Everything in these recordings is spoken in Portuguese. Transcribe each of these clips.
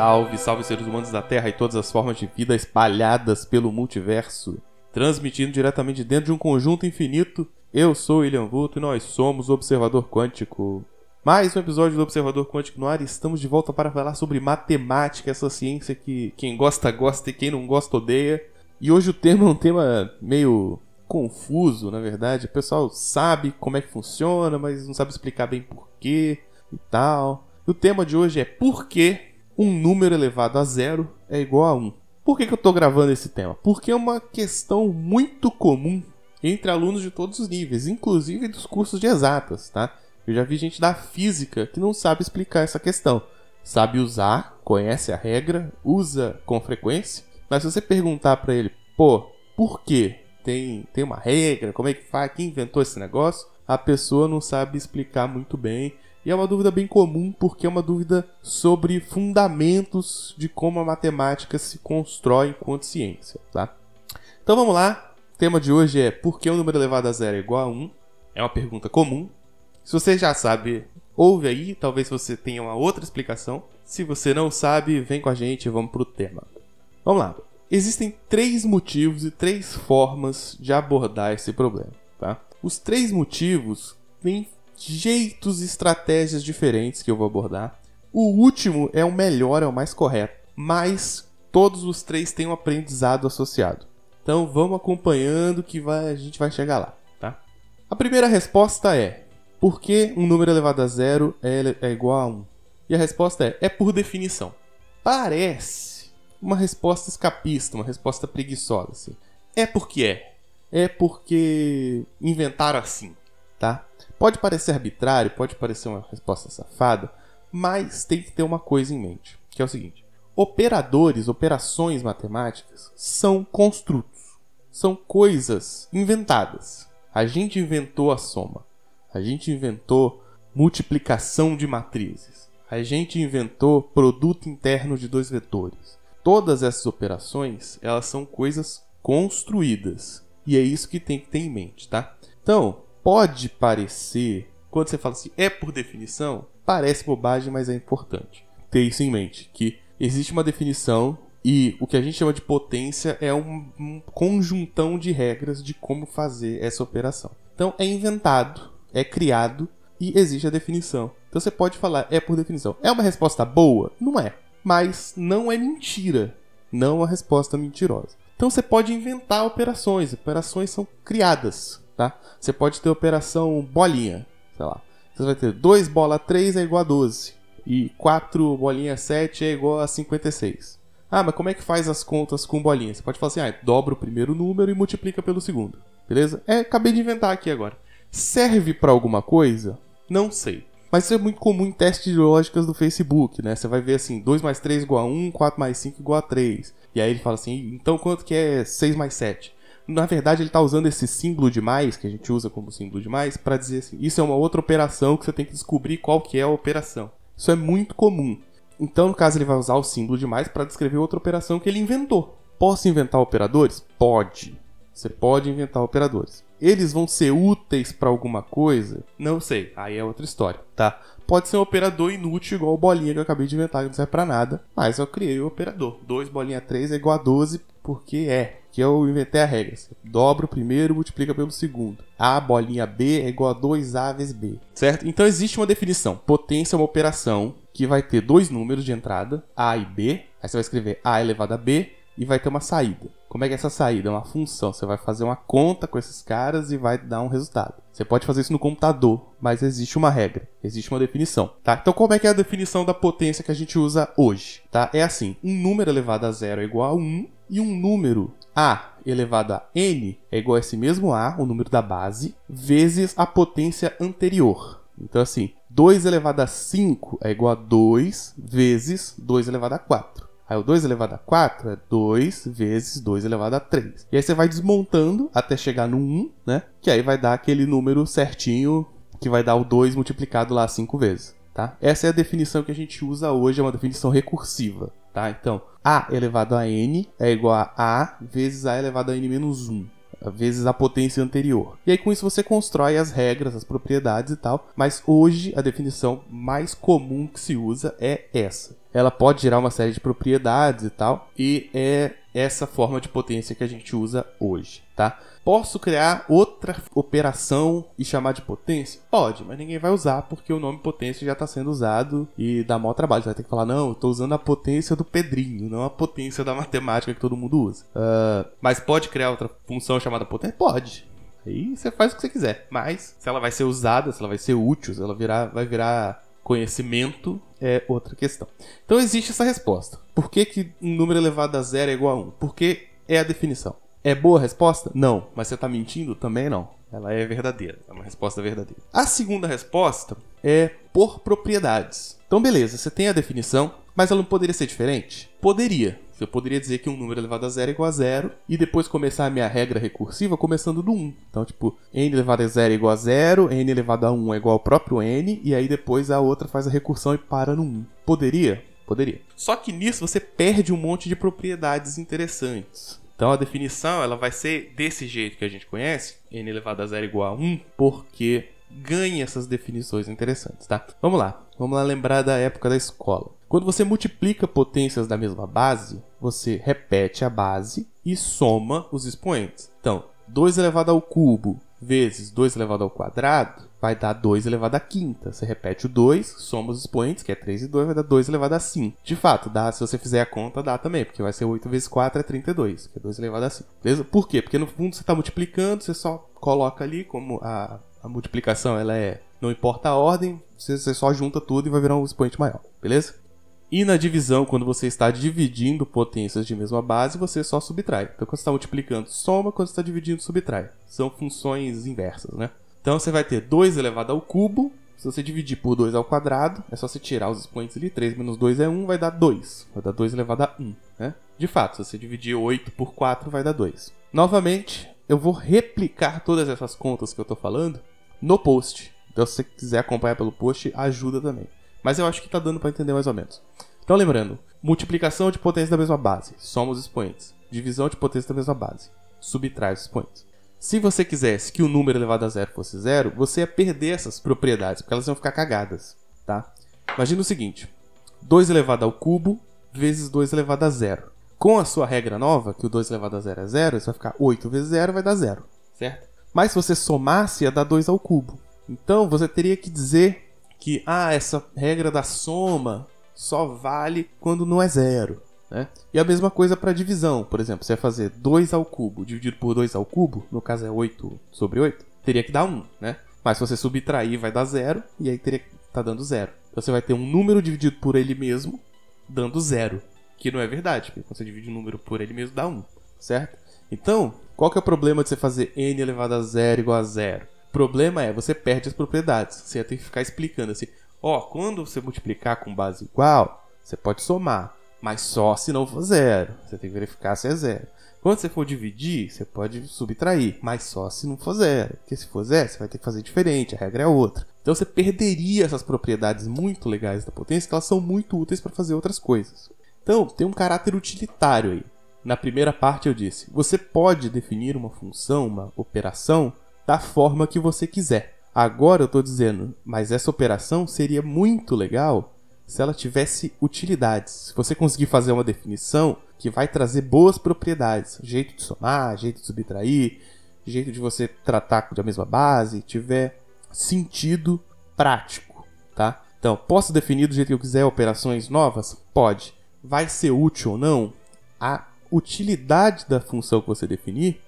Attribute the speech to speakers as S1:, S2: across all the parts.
S1: Salve, salve seres humanos da Terra e todas as formas de vida espalhadas pelo multiverso. Transmitindo diretamente dentro de um conjunto infinito, eu sou William Vulto e nós somos o Observador Quântico. Mais um episódio do Observador Quântico no ar e estamos de volta para falar sobre matemática, essa ciência que quem gosta gosta e quem não gosta odeia. E hoje o tema é um tema meio confuso, na verdade. O pessoal sabe como é que funciona, mas não sabe explicar bem porquê e tal. O tema de hoje é por que um número elevado a zero é igual a 1. Por que, que eu estou gravando esse tema? Porque é uma questão muito comum entre alunos de todos os níveis, inclusive dos cursos de exatas, tá? Eu já vi gente da física que não sabe explicar essa questão. Sabe usar, conhece a regra, usa com frequência, mas se você perguntar para ele, pô, por quê? Tem, tem uma regra, como é que faz, quem inventou esse negócio? A pessoa não sabe explicar muito bem e é uma dúvida bem comum porque é uma dúvida sobre fundamentos de como a matemática se constrói enquanto ciência, tá? Então vamos lá. O tema de hoje é por que o número elevado a zero é igual a 1? É uma pergunta comum. Se você já sabe, ouve aí, talvez você tenha uma outra explicação. Se você não sabe, vem com a gente e vamos pro tema. Vamos lá. Existem três motivos e três formas de abordar esse problema, tá? Os três motivos vêm jeitos e estratégias diferentes que eu vou abordar. O último é o melhor, é o mais correto, mas todos os três têm um aprendizado associado. Então vamos acompanhando que vai, a gente vai chegar lá, tá? A primeira resposta é: por que um número elevado a zero é, é igual a 1? E a resposta é: é por definição. Parece uma resposta escapista, uma resposta preguiçosa. Assim. É porque é. É porque inventaram assim, tá? Pode parecer arbitrário, pode parecer uma resposta safada, mas tem que ter uma coisa em mente, que é o seguinte: operadores, operações matemáticas são construtos, são coisas inventadas. A gente inventou a soma, a gente inventou multiplicação de matrizes, a gente inventou produto interno de dois vetores. Todas essas operações, elas são coisas construídas. E é isso que tem que ter em mente, tá? Então, pode parecer, quando você fala assim, é por definição, parece bobagem, mas é importante ter isso em mente, que existe uma definição e o que a gente chama de potência é um, um conjuntão de regras de como fazer essa operação. Então é inventado, é criado e existe a definição. Então você pode falar, é por definição. É uma resposta boa? Não é. Mas não é mentira. Não é uma resposta mentirosa. Então você pode inventar operações. Operações são criadas tá? Você pode ter operação bolinha, sei lá. Você vai ter 2 bola 3 é igual a 12 e 4 bolinha 7 é igual a 56. Ah, mas como é que faz as contas com bolinha? Você pode falar assim, ah, dobra o primeiro número e multiplica pelo segundo. Beleza? É, acabei de inventar aqui agora. Serve para alguma coisa? Não sei. Mas isso é muito comum em testes de lógicas do Facebook, né? Você vai ver assim, 2 mais 3 igual a 1, 4 mais 5 igual a 3. E aí ele fala assim, então quanto que é 6 mais 7? Na verdade, ele está usando esse símbolo de mais, que a gente usa como símbolo de mais, para dizer assim, isso é uma outra operação que você tem que descobrir qual que é a operação. Isso é muito comum. Então, no caso, ele vai usar o símbolo de mais para descrever outra operação que ele inventou. Posso inventar operadores? Pode. Você pode inventar operadores. Eles vão ser úteis para alguma coisa? Não sei. Aí é outra história, tá? Pode ser um operador inútil igual o bolinha que eu acabei de inventar, que não serve para nada. Mas eu criei o operador. 2 bolinha 3 é igual a 12 porque é que eu inventei a regra. Você dobra o primeiro, multiplica pelo segundo. A bolinha B é igual a 2A vezes B, certo? Então existe uma definição. Potência é uma operação que vai ter dois números de entrada, A e B. Aí você vai escrever A elevado a B e vai ter uma saída. Como é que é essa saída? É uma função. Você vai fazer uma conta com esses caras e vai dar um resultado. Você pode fazer isso no computador, mas existe uma regra, existe uma definição, tá? Então como é que é a definição da potência que a gente usa hoje, tá? É assim, um número elevado a zero é igual a 1 e um número a elevado a n é igual a esse mesmo A, o número da base, vezes a potência anterior. Então, assim, 2 elevado a 5 é igual a 2 vezes 2 elevado a 4. Aí o 2 elevado a 4 é 2 vezes 2 elevado a 3. E aí você vai desmontando até chegar no 1, né? Que aí vai dar aquele número certinho que vai dar o 2 multiplicado lá 5 vezes, tá? Essa é a definição que a gente usa hoje, é uma definição recursiva tá? Então, a elevado a n é igual a a vezes a elevado a n menos 1 vezes a potência anterior. E aí com isso você constrói as regras, as propriedades e tal, mas hoje a definição mais comum que se usa é essa. Ela pode gerar uma série de propriedades e tal, e é essa forma de potência que a gente usa hoje, tá? Posso criar outra operação e chamar de potência? Pode, mas ninguém vai usar porque o nome potência já está sendo usado e dá mau trabalho. Você vai ter que falar, não, eu estou usando a potência do Pedrinho, não a potência da matemática que todo mundo usa. Uh, mas pode criar outra função chamada potência? Pode. Aí você faz o que você quiser. Mas se ela vai ser usada, se ela vai ser útil, se ela virar, vai virar conhecimento, é outra questão. Então existe essa resposta. Por que, que um número elevado a zero é igual a 1? Porque é a definição. É boa a resposta? Não. Mas você está mentindo? Também não. Ela é verdadeira. É uma resposta verdadeira. A segunda resposta é por propriedades. Então, beleza, você tem a definição, mas ela não poderia ser diferente? Poderia. Eu poderia dizer que um número elevado a zero é igual a zero e depois começar a minha regra recursiva começando do 1. Então, tipo, n elevado a zero é igual a zero, n elevado a 1 é igual ao próprio n, e aí depois a outra faz a recursão e para no 1. Poderia? Poderia. Só que nisso você perde um monte de propriedades interessantes. Então a definição ela vai ser desse jeito que a gente conhece, n elevado a zero é igual a 1, porque ganha essas definições interessantes, tá? Vamos lá. Vamos lá lembrar da época da escola. Quando você multiplica potências da mesma base, você repete a base e soma os expoentes. Então, 2 elevado ao cubo vezes 2 elevado ao quadrado vai dar 2 elevado à quinta. Você repete o 2, soma os expoentes, que é 3 e 2, vai dar 2 elevado a 5. De fato, dá, se você fizer a conta, dá também, porque vai ser 8 vezes 4 é 32, que é 2 elevado a 5. Beleza? Por quê? Porque no fundo você está multiplicando, você só coloca ali como a, a multiplicação ela é. Não importa a ordem, você, você só junta tudo e vai virar um expoente maior. Beleza? E na divisão, quando você está dividindo potências de mesma base, você só subtrai. Então, quando você está multiplicando, soma, quando você está dividindo, subtrai. São funções inversas, né? Então, você vai ter 2 elevado ao cubo. Se você dividir por 2 ao quadrado, é só você tirar os expoentes ali. 3 menos 2 é 1, vai dar 2. Vai dar 2 elevado a 1, né? De fato, se você dividir 8 por 4, vai dar 2. Novamente, eu vou replicar todas essas contas que eu estou falando no post. Então, se você quiser acompanhar pelo post, ajuda também. Mas eu acho que está dando para entender mais ou menos. Então lembrando, multiplicação de potência da mesma base, soma os expoentes. Divisão de potência da mesma base, subtrai os expoentes. Se você quisesse que o número elevado a zero fosse zero, você ia perder essas propriedades, porque elas iam ficar cagadas, tá? Imagina o seguinte, 2 elevado ao cubo vezes 2 elevado a zero. Com a sua regra nova, que o 2 elevado a zero é zero, isso vai ficar 8 vezes zero vai dar zero, certo? Mas se você somasse, ia dar 2 ao cubo. Então você teria que dizer que ah, essa regra da soma só vale quando não é zero. Né? E a mesma coisa para divisão. Por exemplo, você vai fazer 2 ao cubo dividido por 2 ao cubo, no caso é 8 sobre 8, teria que dar 1, né? Mas se você subtrair vai dar zero, e aí teria que tá dando zero. Então você vai ter um número dividido por ele mesmo, dando zero. Que não é verdade, porque quando você divide um número por ele mesmo, dá 1, certo? Então, qual que é o problema de você fazer n elevado a zero igual a zero? Problema é, você perde as propriedades. Você ia ter que ficar explicando assim, ó, oh, quando você multiplicar com base igual, você pode somar, mas só se não for zero. Você tem que verificar se é zero. Quando você for dividir, você pode subtrair, mas só se não for zero. Porque se for zero, você vai ter que fazer diferente, a regra é outra. Então você perderia essas propriedades muito legais da potência, que elas são muito úteis para fazer outras coisas. Então, tem um caráter utilitário aí. Na primeira parte eu disse, você pode definir uma função, uma operação, da forma que você quiser. Agora eu estou dizendo, mas essa operação seria muito legal se ela tivesse utilidades. Se você conseguir fazer uma definição que vai trazer boas propriedades, jeito de somar, jeito de subtrair, jeito de você tratar da mesma base, tiver sentido prático, tá? Então, posso definir do jeito que eu quiser operações novas? Pode. Vai ser útil ou não? A utilidade da função que você definir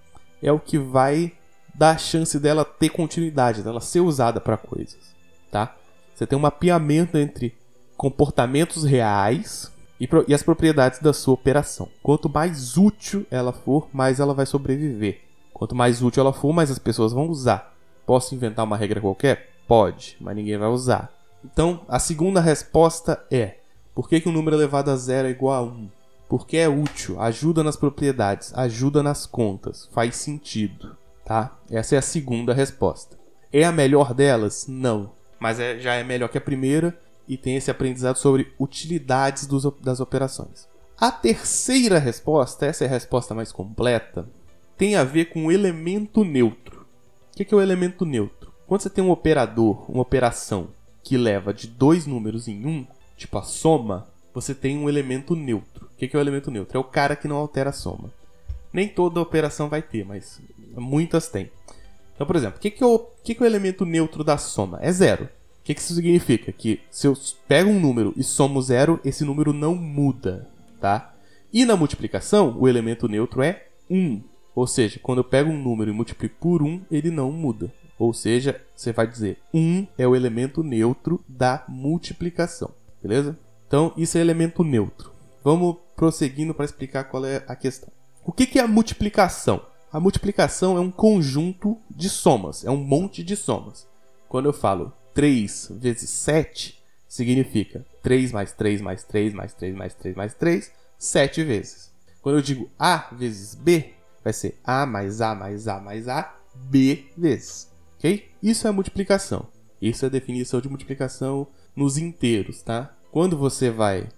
S1: é o que vai dá a chance dela ter continuidade, dela ser usada para coisas, tá? Você tem um mapeamento entre comportamentos reais e, e, as propriedades da sua operação. Quanto mais útil ela for, mais ela vai sobreviver. Quanto mais útil ela for, mais as pessoas vão usar. Posso inventar uma regra qualquer? Pode, mas ninguém vai usar. Então, a segunda resposta é: por que, que um número elevado a zero é igual a 1? Porque é útil, ajuda nas propriedades, ajuda nas contas, faz sentido tá? Essa é a segunda resposta. É a melhor delas? Não. Mas é, já é melhor que a primeira e tem esse aprendizado sobre utilidades dos, das operações. A terceira resposta, essa é a resposta mais completa, tem a ver com o elemento neutro. O que é o elemento neutro? Quando você tem um operador, uma operação que leva de dois números em um, tipo a soma, você tem um elemento neutro. O que é o elemento neutro? É o cara que não altera a soma. Nem toda operação vai ter, mas muitas têm. Então, por exemplo, o que, é, o, que, é o elemento neutro da soma? É zero. O que, que isso significa? Que se eu pego um número e somo zero, esse número não muda, tá? E na multiplicação, o elemento neutro é 1. Ou seja, quando eu pego um número e multiplico por 1, ele não muda. Ou seja, você vai dizer 1 é o elemento neutro da multiplicação. Beleza? Então, isso é elemento neutro. Vamos prosseguindo para explicar qual é a questão. O que é a multiplicação? A multiplicação é um conjunto de somas, é um monte de somas. Quando eu falo 3 vezes 7, significa 3 mais 3 mais 3 mais 3 mais 3 mais 3, 7 vezes. Quando eu digo A vezes B, vai ser A mais A mais A mais A, B vezes. Ok? Isso é multiplicação. Isso é a definição de multiplicação nos inteiros, tá? Quando você vai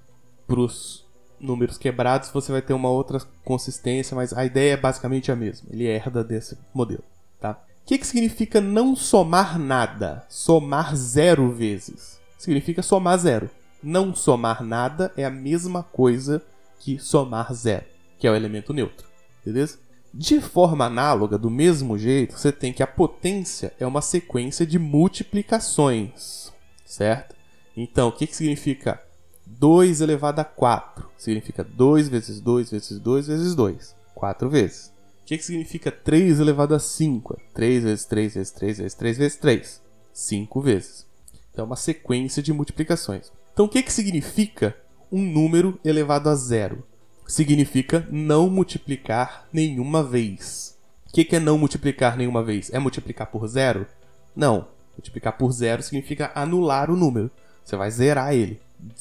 S1: para os números quebrados, você vai ter uma outra consistência, mas a ideia é basicamente a mesma. Ele herda desse modelo, tá? O que, que significa não somar nada? Somar zero vezes. Significa somar zero. Não somar nada é a mesma coisa que somar zero, que é o elemento neutro. Beleza? De forma análoga, do mesmo jeito, você tem que a potência é uma sequência de multiplicações, certo? Então, o que, que significa 2 elevado a 4? Significa 2 vezes 2 vezes 2 vezes 2. 4 vezes. O que, que significa 3 elevado a 5? 3 vezes 3 vezes 3 vezes 3 vezes 3. 5 vezes. Então é uma sequência de multiplicações. Então o que, que significa um número elevado a zero? Significa não multiplicar nenhuma vez. O que, que é não multiplicar nenhuma vez? É multiplicar por zero? Não. Multiplicar por zero significa anular o número. Você vai zerar ele.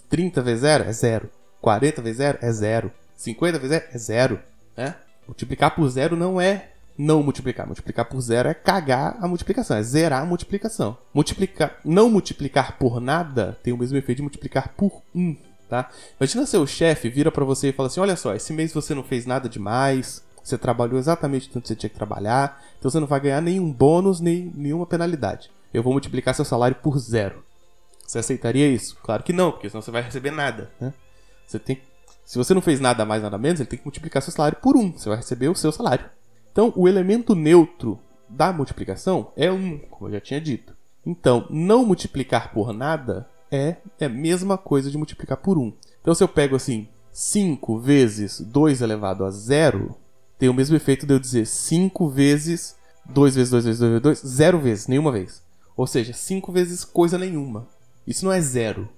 S1: 30 vezes zero é zero. 40 vezes zero é zero. 50 vezes zero é zero. Né? Multiplicar por zero não é não multiplicar. Multiplicar por zero é cagar a multiplicação, é zerar a multiplicação. Multiplicar, não multiplicar por nada tem o mesmo efeito de multiplicar por um, tá? Imagina seu chefe vira para você e fala assim: "Olha só, esse mês você não fez nada demais, você trabalhou exatamente tanto que você tinha que trabalhar, então você não vai ganhar nenhum bônus nem nenhuma penalidade. Eu vou multiplicar seu salário por zero." Você aceitaria isso? Claro que não, porque senão você vai receber nada, né? Você tem se você não fez nada mais, nada menos, ele tem que multiplicar seu salário por 1. Você vai receber o seu salário. Então, o elemento neutro da multiplicação é 1, como eu já tinha dito. Então, não multiplicar por nada é, é a mesma coisa de multiplicar por 1. Então, se eu pego assim, 5 vezes 2 elevado a 0, tem o mesmo efeito de eu dizer 5 vezes 2 vezes 2 vezes 2 vezes 2, 0 vezes, nenhuma vez. Ou seja, 5 vezes coisa nenhuma. Isso não é zero.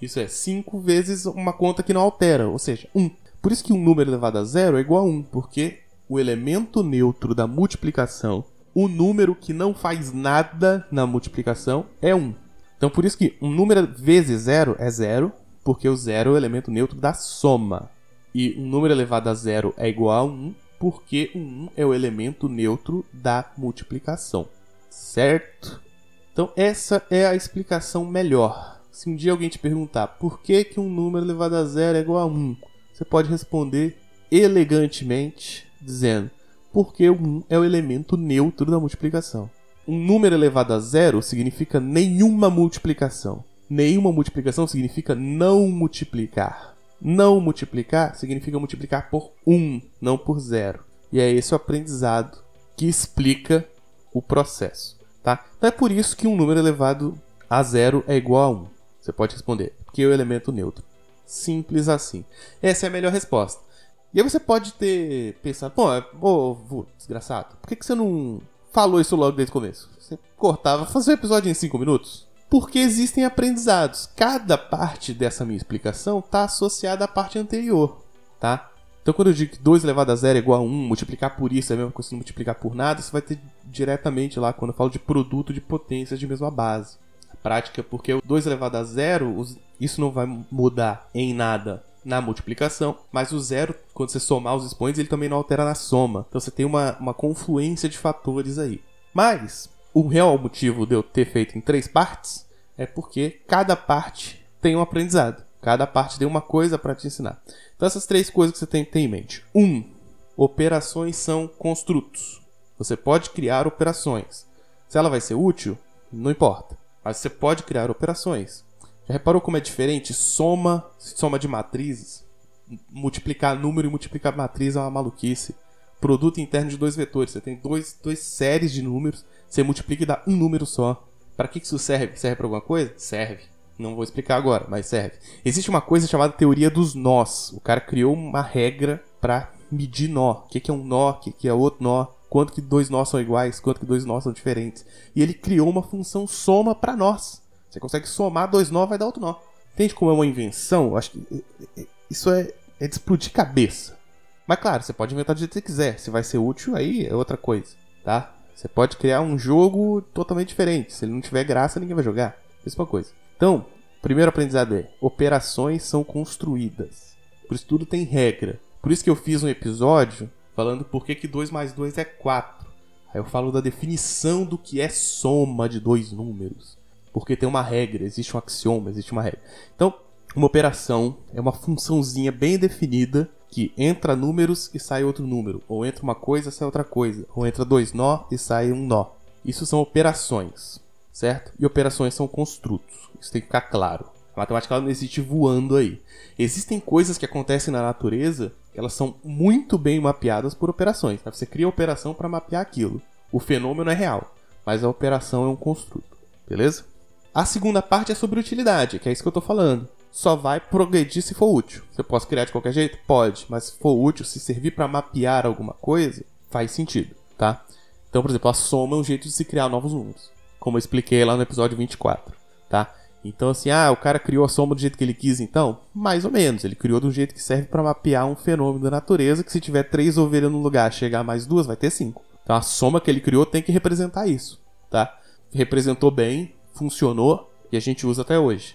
S1: Isso é 5 vezes uma conta que não altera, ou seja, 1. Por isso que um número elevado a zero é igual a 1, porque o elemento neutro da multiplicação, o número que não faz nada na multiplicação, é 1. Então por isso que um número vezes zero é zero, porque o zero é o elemento neutro da soma. E um número elevado a zero é igual a 1, porque o 1 é o elemento neutro da multiplicação. Certo? Então essa é a explicação melhor se um dia alguém te perguntar por que, que um número elevado a zero é igual a 1, você pode responder elegantemente dizendo porque o 1 é o elemento neutro da multiplicação. Um número elevado a zero significa nenhuma multiplicação. Nenhuma multiplicação significa não multiplicar. Não multiplicar significa multiplicar por 1, não por zero. E é esse o aprendizado que explica o processo. Tá? Então é por isso que um número elevado a zero é igual a 1. Você pode responder, porque é o elemento neutro. Simples assim. Essa é a melhor resposta. E aí você pode ter pensado, pô, ô, desgraçado, por que, que você não falou isso logo desde o começo? Você cortava, fazia um episódio em 5 minutos? Porque existem aprendizados. Cada parte dessa minha explicação está associada à parte anterior, tá? Então quando eu digo que 2 elevado a zero é igual a 1, multiplicar por isso é a mesma coisa que multiplicar por nada, você vai ter diretamente lá quando eu falo de produto de potências de mesma base prática, porque o 2 elevado a zero, isso não vai mudar em nada na multiplicação, mas o zero, quando você somar os expoentes, ele também não altera na soma. Então você tem uma, uma confluência de fatores aí. Mas o real motivo de eu ter feito em três partes é porque cada parte tem um aprendizado. Cada parte tem uma coisa para te ensinar. Então essas três coisas que você tem que ter em mente. Um, operações são construtos. Você pode criar operações. Se ela vai ser útil, não importa. Mas você pode criar operações. Já reparou como é diferente? Soma, soma de matrizes. Multiplicar número e multiplicar matriz é uma maluquice. Produto interno de dois vetores. Você tem dois, dois séries de números. Você multiplica e dá um número só. Para que isso serve? Serve para alguma coisa? Serve. Não vou explicar agora, mas serve. Existe uma coisa chamada teoria dos nós. O cara criou uma regra para medir nó. O que é um nó? O que é outro nó? Quanto que dois nós são iguais? Quanto que dois nós são diferentes? E ele criou uma função soma para nós. Você consegue somar dois nós, vai dar outro nó. Entende como é uma invenção? Acho que isso é, é de explodir cabeça. Mas claro, você pode inventar do jeito que você quiser. Se vai ser útil, aí é outra coisa, tá? Você pode criar um jogo totalmente diferente. Se ele não tiver graça, ninguém vai jogar. Mesma coisa. Então, primeiro aprendizado é: operações são construídas. Por isso tudo tem regra. Por isso que eu fiz um episódio falando por que, que 2 mais 2 é 4. Aí eu falo da definição do que é soma de dois números. Porque tem uma regra, existe um axioma, existe uma regra. Então, uma operação é uma funçãozinha bem definida que entra números e sai outro número, ou entra uma coisa e sai outra coisa, ou entra dois nó e sai um nó. Isso são operações, certo? E operações são construtos. Isso tem que ficar claro. A matemática não existe voando aí. Existem coisas que acontecem na natureza, elas são muito bem mapeadas por operações. Tá? Você cria operação para mapear aquilo. O fenômeno é real, mas a operação é um construto. Beleza? A segunda parte é sobre utilidade, que é isso que eu estou falando só vai progredir se for útil. Você pode criar de qualquer jeito? Pode, mas se for útil, se servir para mapear alguma coisa, faz sentido, tá? Então, por exemplo, a soma é um jeito de se criar novos números, como eu expliquei lá no episódio 24, tá? Então, assim, ah, o cara criou a soma do jeito que ele quis, então? Mais ou menos. Ele criou um jeito que serve para mapear um fenômeno da natureza, que se tiver três ovelhas no lugar, chegar mais duas, vai ter cinco. Então, a soma que ele criou tem que representar isso, tá? Representou bem, funcionou e a gente usa até hoje.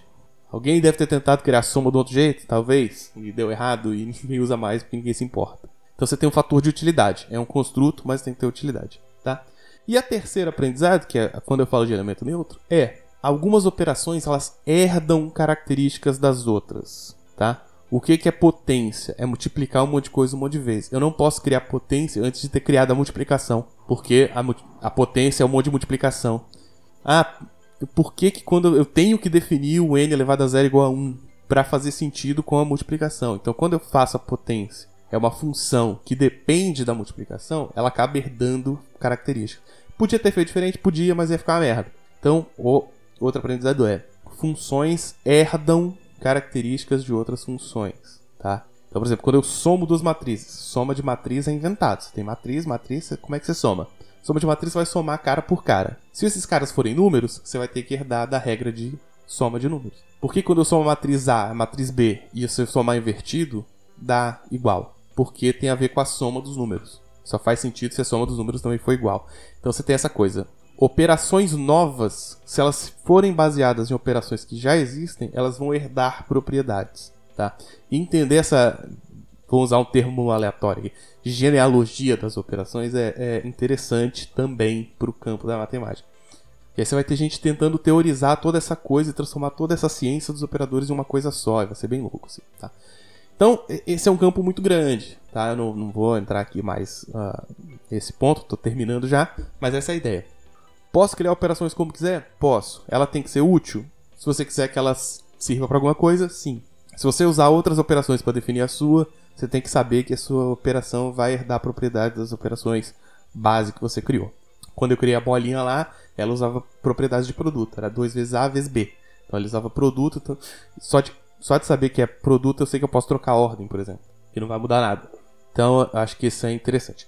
S1: Alguém deve ter tentado criar soma do outro jeito, talvez, e deu errado e ninguém usa mais porque ninguém se importa. Então você tem um fator de utilidade. É um construto, mas tem que ter utilidade, tá? E a terceira aprendizado, que é quando eu falo de elemento neutro, é algumas operações elas herdam características das outras, tá? O que, que é potência? É multiplicar um monte de coisa um monte de vezes. Eu não posso criar potência antes de ter criado a multiplicação, porque a, a potência é um monte de multiplicação. Ah, por que, que quando eu tenho que definir o n elevado a zero igual a 1 para fazer sentido com a multiplicação. Então, quando eu faço a potência, é uma função que depende da multiplicação, ela acaba herdando características. Podia ter feito diferente? Podia, mas ia ficar uma merda. Então, o outro aprendizado é: funções herdam características de outras funções, tá? Então, por exemplo, quando eu somo duas matrizes, soma de matriz é inventado. Você tem matriz, matriz, como é que você soma? Soma de matriz vai somar cara por cara. Se esses caras forem números, você vai ter que herdar da regra de soma de números. Porque quando eu somo a matriz A, a matriz B e se eu somar invertido, dá igual. Porque tem a ver com a soma dos números. Só faz sentido se a soma dos números também for igual. Então você tem essa coisa. Operações novas, se elas forem baseadas em operações que já existem, elas vão herdar propriedades. Tá? Entender essa vou usar um termo aleatório aqui, genealogia das operações é, é interessante também para o campo da matemática. E aí você vai ter gente tentando teorizar toda essa coisa e transformar toda essa ciência dos operadores em uma coisa só, e vai ser bem louco assim, tá? Então, esse é um campo muito grande, tá? Eu não, não vou entrar aqui mais uh, nesse ponto, estou terminando já, mas essa é a ideia. Posso criar operações como quiser? Posso. Ela tem que ser útil? Se você quiser que ela sirva para alguma coisa, sim. Se você usar outras operações para definir a sua, você tem que saber que a sua operação vai herdar a propriedade das operações base que você criou. Quando eu criei a bolinha lá, ela usava propriedades de produto, era 2 vezes A vezes B. Então ela usava produto, então, só, de, só de saber que é produto eu sei que eu posso trocar ordem, por exemplo, que não vai mudar nada. Então acho que isso é interessante.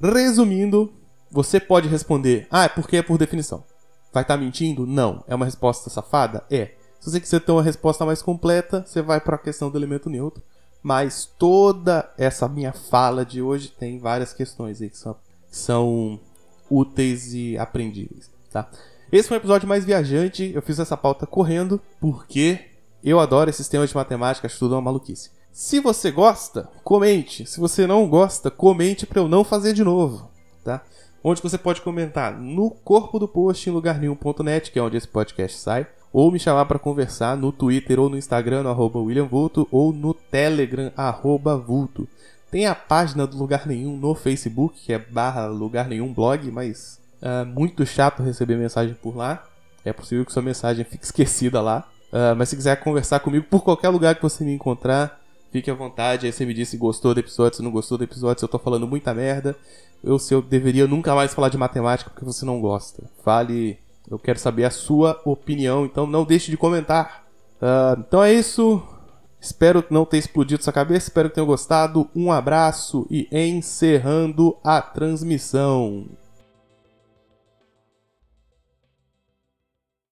S1: Resumindo, você pode responder: Ah, é porque é por definição. Vai estar tá mentindo? Não. É uma resposta safada? É. Se você quiser ter uma resposta mais completa, você vai para a questão do elemento neutro. Mas toda essa minha fala de hoje tem várias questões aí que são, são úteis e aprendíveis, tá? Esse foi um episódio mais viajante, eu fiz essa pauta correndo porque eu adoro esses temas de matemática, acho tudo uma maluquice. Se você gosta, comente. Se você não gosta, comente para eu não fazer de novo, tá? Onde você pode comentar? No corpo do post em lugarnenhum.net, que é onde esse podcast sai ou me chamar para conversar no Twitter ou no Instagram, no arroba William Vulto, ou no Telegram, arroba Vulto. Tem a página do Lugar Nenhum no Facebook, que é barra Lugar Nenhum Blog, mas é muito chato receber mensagem por lá. É possível que sua mensagem fique esquecida lá. Uh, mas se quiser conversar comigo por qualquer lugar que você me encontrar, fique à vontade. Aí você me diz se gostou do episódio, se não gostou do episódio, se eu tô falando muita merda. Ou se eu deveria nunca mais falar de matemática porque você não gosta. Fale, eu quero saber a sua opinião, então não deixe de comentar. Uh, então é isso. Espero não tenha explodido sua cabeça, espero que tenham gostado. Um abraço e encerrando a transmissão.